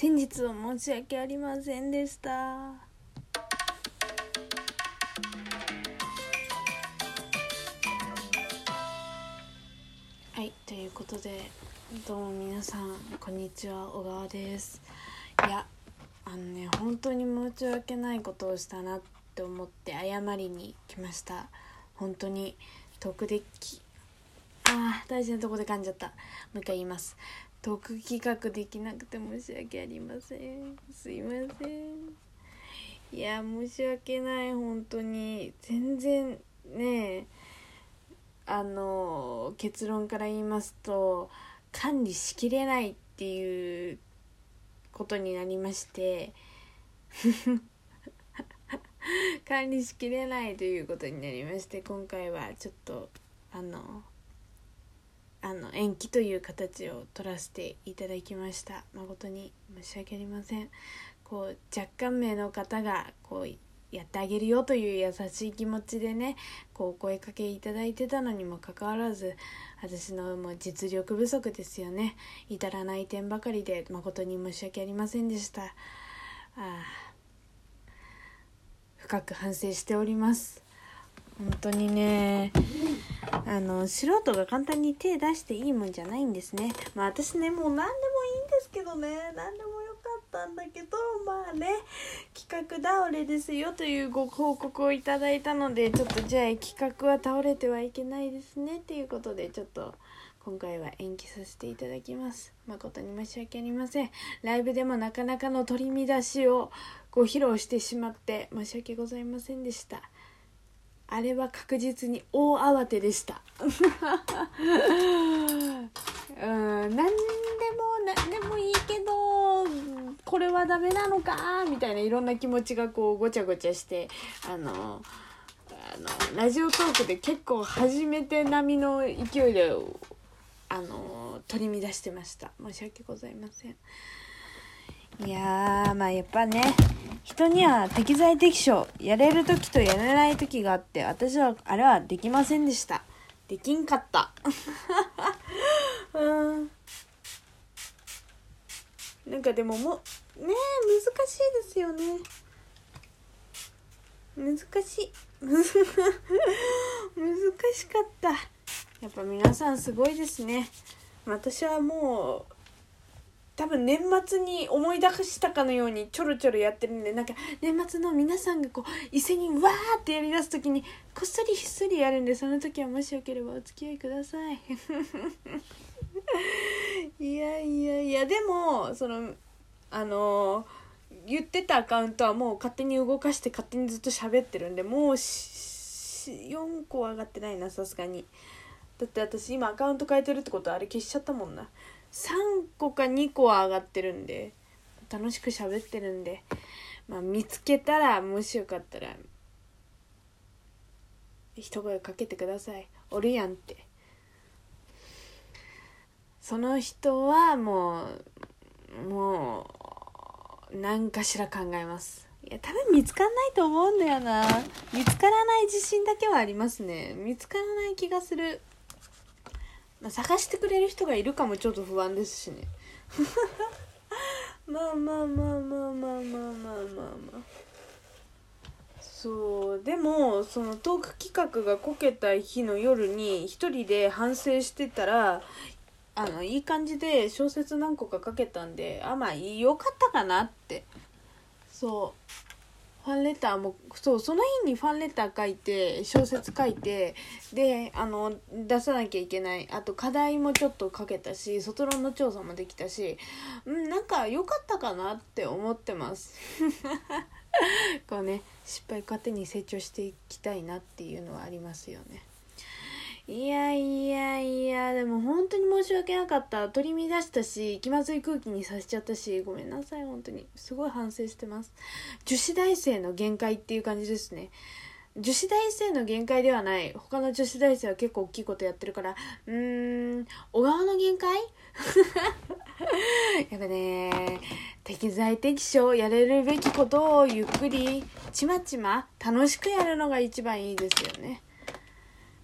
先日は申し訳ありませんでした。はいということでどうも皆さんこんにちは小川です。いやあのね本当に申し訳ないことをしたなって思って謝りに来ました。本当に特できあー大事なとこで噛んじゃった。もう一回言います。トーク企画できなくて申し訳ありません。すいません。いや申し訳ない本当に。全然ねあの結論から言いますと管理しきれないっていうことになりまして。管理しきれないということになりまして今回はちょっとあのあの延期という形を取らせていただきました。誠に申し訳ありません。こう若干名の方がこうやってあげるよという優しい気持ちでねこうお声かけいただいてたのにもかかわらず私のもう実力不足ですよね。至らない点ばかりで誠に申し訳ありませんでした。ああ深く反省しております。本当にねあの素人が簡単に手出していいもんじゃないんですね。まあ私ねもう何でもいいんですけどね。何でもよかったんだけどまあね企画倒れですよというご報告をいただいたのでちょっとじゃあ企画は倒れてはいけないですねっていうことでちょっと今回は延期させていただきます。誠に申し訳ありません。ライブでもなかなかの取り乱しをご披露してしまって申し訳ございませんでした。あれは確実に大慌てでした。うん何でも何でもいいけどこれはダメなのかみたいないろんな気持ちがこうごちゃごちゃしてあのあのラジオトークで結構初めて並みの勢いであの取り乱してました。申し訳ございません。いやーまあやっぱね人には適材適所やれる時とやれない時があって私はあれはできませんでした。できんかった。うん。なんかでももうね難しいですよね。難しい。難しかった。やっぱ皆さんすごいですね。私はもう多分年末に思い出したかのようにちょろちょろやってるんでなんか年末の皆さんがこう一斉にわーってやりだす時にこっそりひっそりやるんでその時はもしよければお付き合いください。いやいやいやでもそのあの言ってたアカウントはもう勝手に動かして勝手にずっと喋ってるんでもう4個上がってないなさすがに。だって私今アカウント変えてるってことはあれ消しちゃったもんな。3個か2個は上がってるんで楽しく喋ってるんで、まあ、見つけたらもしよかったら一声かけてください。おるやんって。その人はもうもう何かしら考えます。いや多分見つかんないと思うんだよな。見つからない自信だけはありますね。見つからない気がする。まあ、探してくれる人がいるかもちょっと不安ですしね。まあまあまあまあまあまあまあまあまあ。そうでもそのトーク企画がこけた日の夜に一人で反省してたらあのいい感じで小説何個か書けたんであまあよかったかなって。そう。ファンレターもそうその日にファンレター書いて小説書いてであの出さなきゃいけない。あと課題もちょっと書けたし卒論の調査もできたしうんなんか良かったかなって思ってます。こうね失敗糧に成長していきたいなっていうのはありますよね。いやいやいやでも本当に申し訳なかった。取り乱したし気まずい空気にさせちゃったしごめんなさい本当に。すごい反省してます。女子大生の限界っていう感じですね。女子大生の限界ではない。他の女子大生は結構大きいことやってるから。うーん小川の限界？やっぱね適材適所やれるべきことをゆっくりちまちま楽しくやるのが一番いいですよね。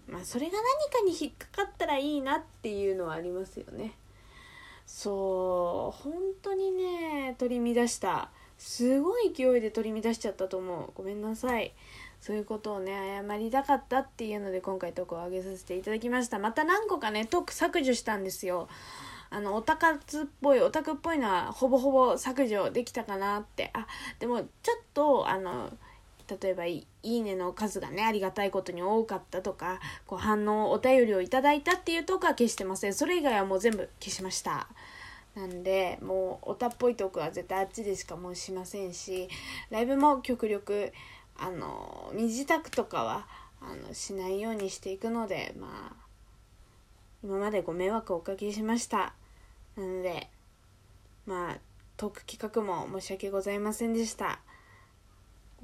まあそれが何かに引っかかったらいいなっていうのはありますよね。そう本当にね取り乱した。すごい勢いで取り乱しちゃったと思う。ごめんなさい。そういうことをね謝りたかったっていうので今回トークを上げさせていただきました。また何個かねトーク削除したんですよ。あのオタ活っぽいオタクっぽいのはほぼほぼ削除できたかなって。あでもちょっとあの例えばいいねの数がねありがたいことに多かったとかこう反応お便りをいただいたっていうとこは消してません。それ以外はもう全部消しました。なんでもうオタっぽいトークは絶対あっちでしかもうしませんしライブも極力あの身支度とかはあのしないようにしていくのでまあ今までご迷惑をおかけしました。なのでまあトーク企画も申し訳ございませんでした。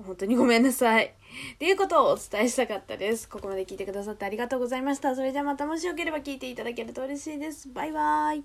本当にごめんなさい。っていうことをお伝えしたかったです。ここまで聞いてくださってありがとうございました。それじゃあまたもしよければ聞いていただけると嬉しいです。バイバーイ。